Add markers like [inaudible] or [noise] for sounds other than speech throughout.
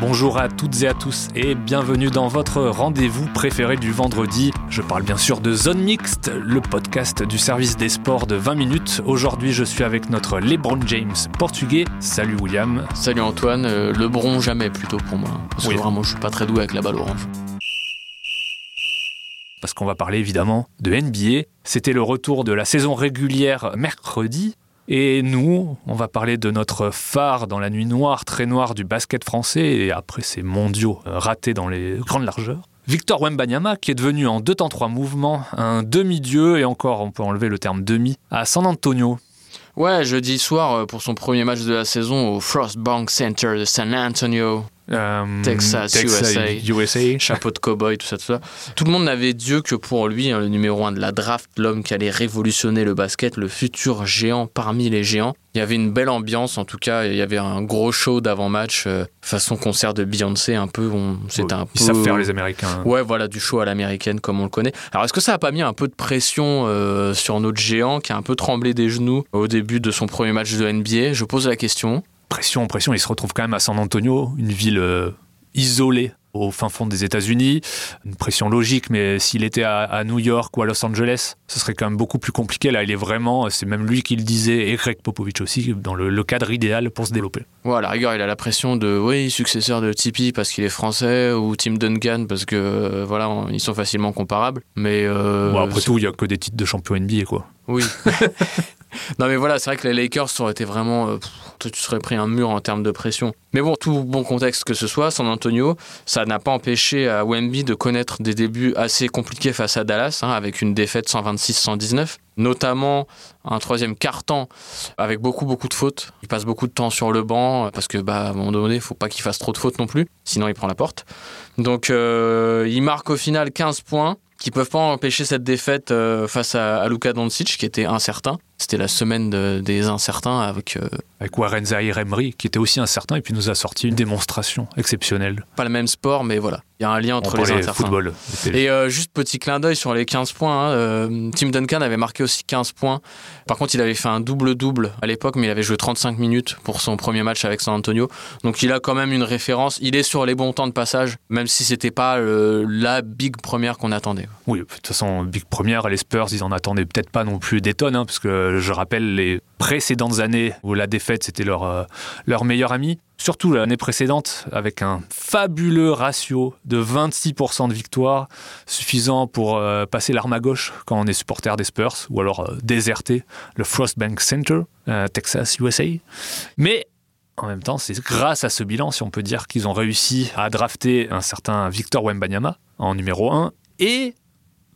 Bonjour à toutes et à tous et bienvenue dans votre rendez-vous préféré du vendredi. Je parle bien sûr de Zone Mixte, le podcast du service des sports de 20 minutes. Aujourd'hui, je suis avec notre LeBron James portugais. Salut William. Salut Antoine, euh, Lebron jamais plutôt pour moi. Parce Oui. que vraiment je suis pas très doué avec la balle orange. Parce qu'on va parler évidemment de NBA. C'était le retour de la saison régulière mercredi. Et nous, on va parler de notre phare dans la nuit noire, très noire du basket français et après ces mondiaux euh, ratés dans les grandes largeurs. Victor Wembanyama, qui est devenu en deux temps trois mouvements un demi-dieu, et encore on peut enlever le terme demi, à San Antonio. Ouais, jeudi soir euh, pour son premier match de la saison au Frost Bank Center de San Antonio. Euh, Texas, USA. USA. Chapeau de cow-boy, tout ça, tout ça. Tout le monde n'avait Dieu que pour lui, hein, le numéro un de la draft, l'homme qui allait révolutionner le basket, le futur géant parmi les géants. Il y avait une belle ambiance, en tout cas, il y avait un gros show d'avant-match, euh, façon concert de Beyoncé, un peu. on- C'était un peu. Ils savent faire les Américains. Ouais, voilà, du show à l'américaine comme on le connaît. Alors, est-ce que ça a pas mis un peu de pression euh, sur notre géant qui a un peu tremblé des genoux au début de son premier match de NBA Je pose la question. Pression, pression, il se retrouve quand même à San Antonio, une ville euh, isolée au fin fond des États-Unis. Une pression logique, mais s'il était à, à New York ou à Los Angeles, ce serait quand même beaucoup plus compliqué. Là, il est vraiment, c'est même lui qui le disait, et Greg Popovich aussi, dans le, le cadre idéal pour se développer. Ouais, à la rigueur, il a la pression de, oui, successeur de Tipeee parce qu'il est français, ou Tim Duncan parce que, euh, voilà, on- ils sont facilement comparables. Mais. euh, bon, après tout, il n'y a que des titres de champion NBA, quoi. Oui. [laughs] non, mais voilà, c'est vrai que les Lakers auraient été vraiment. euh, tu serais pris un mur en termes de pression. Mais bon, tout bon contexte que ce soit, San Antonio, ça n'a pas empêché à Wemby de connaître des débuts assez compliqués face à Dallas, hein, avec une défaite 126-119. Notamment un troisième quart-temps avec beaucoup, beaucoup de fautes. Il passe beaucoup de temps sur le banc euh, parce que, bah, à un moment donné, il faut pas qu'il fasse trop de fautes non plus, sinon il prend la porte. Donc, euh, il marque au final 15 points qui peuvent pas empêcher cette défaite face à, à Luka Doncic qui était incertain. C'était la semaine de- des incertains avec euh, Avec Warren Zahir Emery, qui était aussi incertain, et puis nous a sorti une démonstration exceptionnelle. pas le même sport, mais voilà, il y a un lien On entre les parlait incertains. football. Et euh, juste petit clin d'œil sur les 15 points. hein, euh, Tim Duncan avait marqué aussi 15 points. Par contre, il avait fait un double-double à l'époque, mais il avait joué 35 minutes pour son premier match avec San Antonio. Donc il a quand même une référence. Il est sur les bons temps de passage, même si c'était pas la big première qu'on attendait. Oui, de toute façon, Big Première, les Spurs, ils en attendaient peut-être pas non plus des tonnes, hein, parce que je rappelle les précédentes années où la défaite c'était leur, euh, leur meilleur ami. Surtout l'année précédente, avec un fabuleux ratio de 26% de victoire, suffisant pour euh, passer l'arme à gauche quand on est supporter des Spurs, ou alors euh, déserter le Frostbank Center, euh, Texas, USA. Mais en même temps, c'est grâce à ce bilan, si on peut dire, qu'ils ont réussi à drafter un certain Victor Wembanyama en numéro 1 et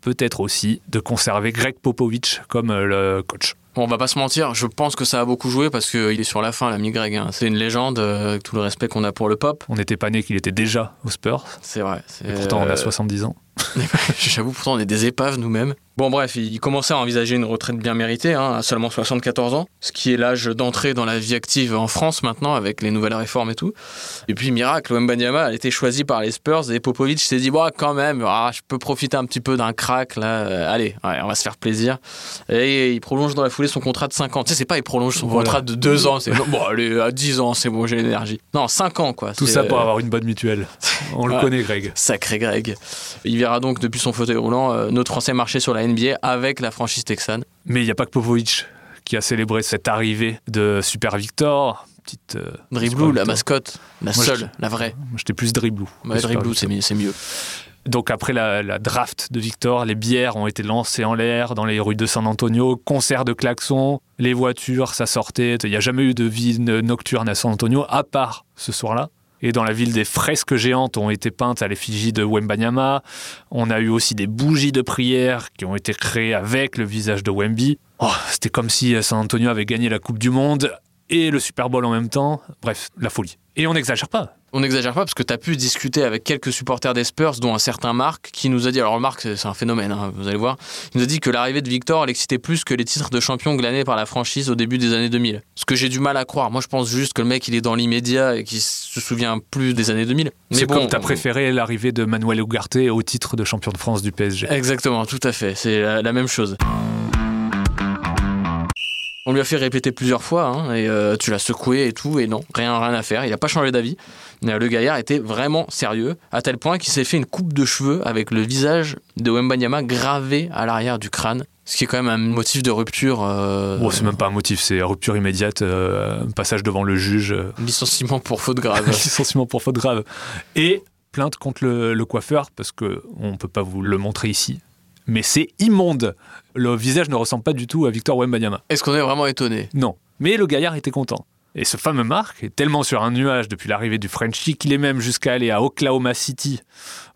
peut-être aussi de conserver Greg Popovich comme euh, le coach. On va pas se mentir, je pense que ça a beaucoup joué parce qu'il est sur la fin, l'ami Greg. hein. C'est une légende, euh, avec tout le respect qu'on a pour le pop. On n'était pas né qu'il était déjà aux Spurs, C'est vrai. et pourtant on a euh, 70 ans. [laughs] J'avoue, pourtant, on est des épaves nous-mêmes. Bon, bref, il commençait à envisager une retraite bien méritée, hein, à seulement 74 ans, ce qui est l'âge d'entrée dans la vie active en France maintenant, avec les nouvelles réformes et tout. Et puis, miracle, Wembanyama a été choisi par les Spurs et Popovic s'est dit, bon, quand même, ah, je peux profiter un petit peu d'un crack, là, Euh, allez, ouais, on va se faire plaisir. Et il prolonge dans la foulée son contrat de 5 ans. Tu sais, c'est pas il prolonge son Voilà. contrat de 2 ans, c'est [laughs] bon, allez, à 10 ans, c'est bon, j'ai l'énergie. Non, 5 ans, quoi. Tout ça pour euh, avoir une bonne mutuelle. On le [laughs] connaît, Greg. Sacré Greg. Il verra donc depuis son fauteuil roulant euh, notre Français marcher sur la NBA avec la franchise texane. Mais il n'y a pas que Popovich qui a célébré cette arrivée de Super Victor. Petite, euh, Driblou, Super la Victor. mascotte, la Moi, seule, la vraie. Moi, J'étais plus Driblou. Ouais, Driblou, c'est mieux. c'est mieux. Donc après la, la draft de Victor, les bières ont été lancées en l'air dans les rues de San Antonio, concert de klaxons, les voitures, ça sortait. Il n'y a jamais eu de vie no- nocturne à San Antonio, à part ce soir-là. Et dans la ville, des fresques géantes ont été peintes à l'effigie de Wembanyama. On a eu aussi des bougies de prière qui ont été créées avec le visage de Wemby. Oh, C'était comme si San Antonio avait gagné la Coupe du Monde et le Super Bowl en même temps. Bref, la folie. Et on n'exagère pas. On n'exagère pas parce que tu as pu discuter avec quelques supporters des Spurs, dont un certain Marc, qui nous a dit, alors Marc c'est un phénomène, hein, vous allez voir, il nous a dit que l'arrivée de Victor l'excitait plus que les titres de champion glanés par la franchise au début des années 2000. Ce que j'ai du mal à croire. Moi je pense juste que le mec il est dans l'immédiat et qu'il se souvient plus des années 2000. C'est bon, comme tu as préféré l'arrivée de Manuel Ugarte au titre de champion de France du PSG. Exactement, tout à fait, c'est la, la même chose. On lui a fait répéter plusieurs fois, hein, et euh, tu l'as secoué et tout, et non, rien, rien à faire. Il n'a pas changé d'avis. Euh, Le gaillard était vraiment sérieux, à tel point qu'il s'est fait une coupe de cheveux avec le visage de Wembanyama gravé à l'arrière du crâne. Ce qui est quand même un motif de rupture. euh, Bon, c'est même pas un motif, c'est rupture immédiate, euh, passage devant le juge, [laughs] licenciement pour faute grave. [laughs] licenciement pour faute grave. Et plainte contre le, le coiffeur, parce que on peut pas vous le montrer ici. Mais c'est immonde. Le visage ne ressemble pas du tout à Victor Wembanyama. Est-ce qu'on est vraiment étonné Non. Mais le gaillard était content. Et ce fameux Marc est tellement sur un nuage depuis l'arrivée du Frenchie qu'il est même jusqu'à aller à Oklahoma City.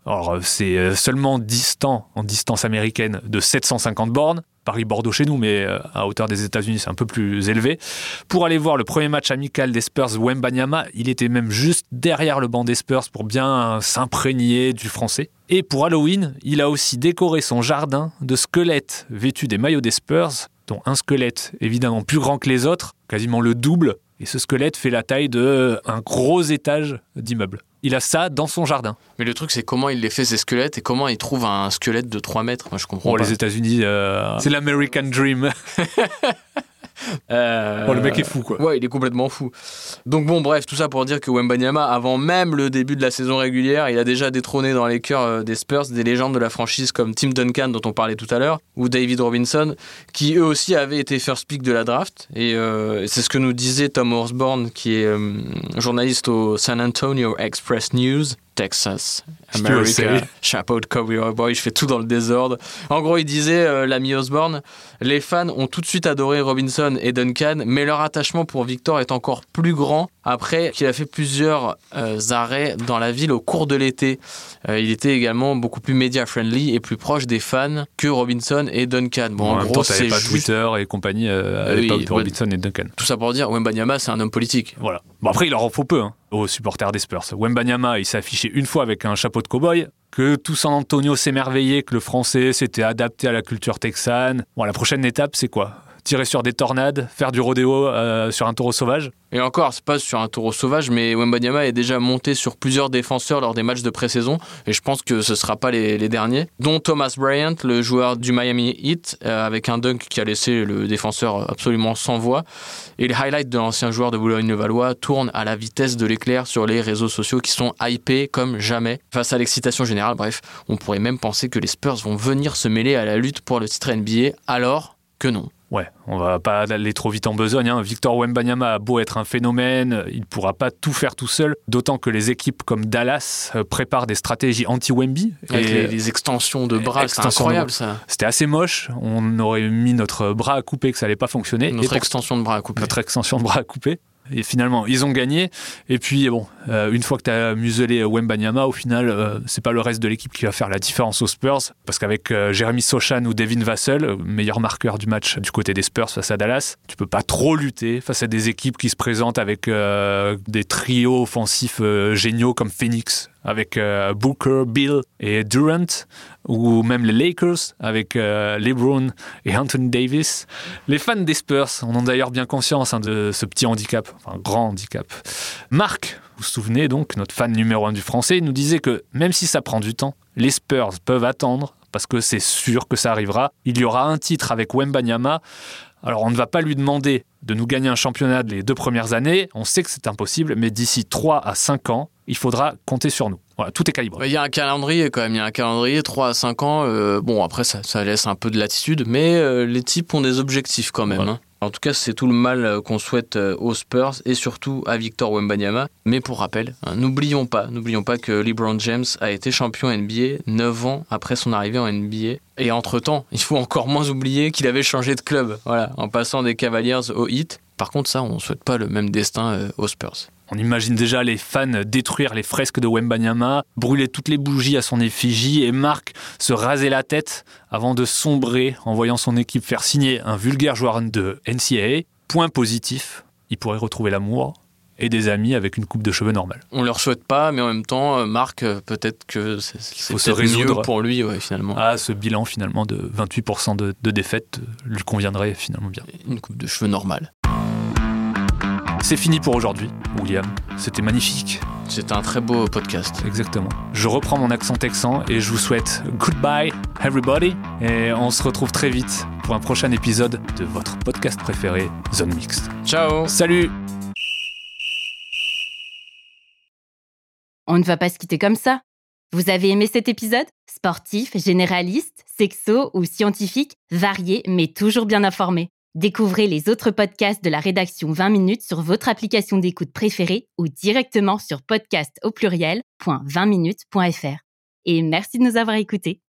Alors, euh, c'est euh, seulement distant, en distance américaine, de 750 bornes. Paris-Bordeaux chez nous, mais euh, à hauteur des États-Unis, c'est un peu plus élevé. Pour aller voir le premier match amical des Spurs Wembanyama, il était même juste derrière le banc des Spurs pour bien s'imprégner du français. Et pour Halloween, il a aussi décoré son jardin de squelettes vêtus des maillots des Spurs, dont un squelette évidemment plus grand que les autres, quasiment le double. Et ce squelette fait la taille d'un gros étage d'immeuble. Il a ça dans son jardin. Mais le truc, c'est comment il les fait ces squelettes et comment il trouve un squelette de 3 mètres. Moi, je comprends Bon, pas. les États-Unis, euh, c'est l'American Dream. [laughs] Euh, Bon, le mec est fou, quoi. Ouais, il est complètement fou. Donc bon, bref, tout ça pour dire que Wembanyama, avant même le début de la saison régulière, il a déjà détrôné dans les cœurs euh, des Spurs des légendes de la franchise comme Tim Duncan, dont on parlait tout à l'heure, ou David Robinson, qui eux aussi avaient été first pick de la draft. Et euh, c'est ce que nous disait Tom Horsborn, qui est euh, journaliste au San Antonio Express News. Texas, America, chapeau de cowboy boy, je fais tout dans le désordre. En gros, il disait, euh, l'ami Osborne, les fans ont tout de suite adoré Robinson et Duncan, mais leur attachement pour Victor est encore plus grand après qu'il a fait plusieurs euh, arrêts dans la ville au cours de l'été. Euh, il était également beaucoup plus media-friendly et plus proche des fans que Robinson et Duncan. Bon, en en même gros, c'est pas juste Twitter et compagnie à Euh, oui, l'époque de. Robinson et Duncan. tout ça pour dire, Wembanyama, c'est un homme politique. Voilà. Bon, après, il leur en faut peu hein, aux supporters des Spurs. Wembanyama, il s'est affiché une fois avec un chapeau de cow-boy. Que tout San Antonio s'émerveillait que le français s'était adapté à la culture texane. Bon, la prochaine étape, c'est quoi? Tirer sur des tornades, faire du rodéo euh, sur un taureau sauvage Et encore, c'est pas sur un taureau sauvage, mais Wembanyama est déjà monté sur plusieurs défenseurs lors des matchs de pré-saison, et je pense que ce sera pas les, derniers, dont Thomas Bryant, le joueur du Miami Heat, euh, avec un dunk qui a laissé le défenseur absolument sans voix. Et les highlights de l'ancien joueur de Boulogne-le-Valois tournent à la vitesse de l'éclair sur les réseaux sociaux qui sont hypés comme jamais. Face à l'excitation générale, bref, on pourrait même penser que les Spurs vont venir se mêler à la lutte pour le titre NBA, alors que non. Ouais, on va pas aller trop vite en besogne. hein. Victor Wembanyama a beau être un phénomène, il pourra pas tout faire tout seul. D'autant que les équipes comme Dallas euh, préparent des stratégies anti-Wemby. Avec Et les, les extensions de bras, c'est incroyable ça. C'était assez moche. On aurait mis notre bras à couper que ça allait pas fonctionner. Notre extension de bras à couper. notre extension de bras à couper. Et finalement, ils ont gagné. Et puis, bon, euh, une fois que tu as muselé Wembanyama, au final, euh, c'est pas le reste de l'équipe qui va faire la différence aux Spurs. Parce qu'avec euh, Jeremy Sochan ou Devin Vassell, euh, meilleur marqueur du match du côté des Spurs face à Dallas, tu peux pas trop lutter face à des équipes qui se présentent avec euh, des trios offensifs géniaux comme Phoenix, avec euh, Booker, Bill et Durant, ou même les Lakers avec euh, LeBron et Anthony Davis. Les fans des Spurs en ont d'ailleurs bien conscience hein, de ce petit handicap, enfin grand handicap. Marc, vous vous souvenez donc, notre fan numéro un du français, nous disait que même si ça prend du temps, les Spurs peuvent attendre parce que c'est sûr que ça arrivera. Il y aura un titre avec Wembanyama. Alors on ne va pas lui demander de nous gagner un championnat les deux premières années, on sait que c'est impossible, mais d'ici 3 à 5 ans, il faudra compter sur nous. Voilà, tout est calibré. Il y a un calendrier quand même, il y a un calendrier 3 à 5 ans. euh, bon, après, ça, ça laisse un peu de latitude, mais euh, les types ont des objectifs quand même. Hein. En tout cas, c'est tout le mal euh, qu'on souhaite aux Spurs et surtout à Victor Wembanyama. Mais pour rappel, hein, n'oublions pas, n'oublions pas que LeBron James a été champion NBA 9 ans après son arrivée en NBA. Et entre-temps, [laughs] il faut encore moins oublier qu'il avait changé de club, voilà, en passant des Cavaliers au Heat. Par contre, ça, on ne souhaite pas le même destin aux Spurs. On imagine déjà les fans détruire les fresques de Wembanyama, brûler toutes les bougies à son effigie et Marc se raser la tête avant de sombrer en voyant son équipe faire signer un vulgaire joueur de NCAA. Point positif, il pourrait retrouver l'amour et des amis avec une coupe de cheveux normale. On leur souhaite pas, mais en même temps, euh, Marc, euh, peut-être que c'est résoudre. mieux pour lui, ouais, finalement. Ah, ce bilan finalement de 28% de, de défaite lui conviendrait finalement bien. Une coupe de cheveux normale. C'est fini pour aujourd'hui, William. C'était magnifique. C'était un très beau podcast. Exactement. Je reprends mon accent texan et je vous souhaite goodbye everybody et on se retrouve très vite pour un prochain épisode de votre podcast préféré, Zone Mixte. Ciao Salut On ne va pas se quitter comme ça. Vous avez aimé cet épisode? Sportif, généraliste, sexo ou scientifique, varié mais toujours bien informé. Découvrez les autres podcasts de la rédaction 20 minutes sur votre application d'écoute préférée ou directement sur podcast au pluriel.20minutes.fr. Et merci de nous avoir écoutés.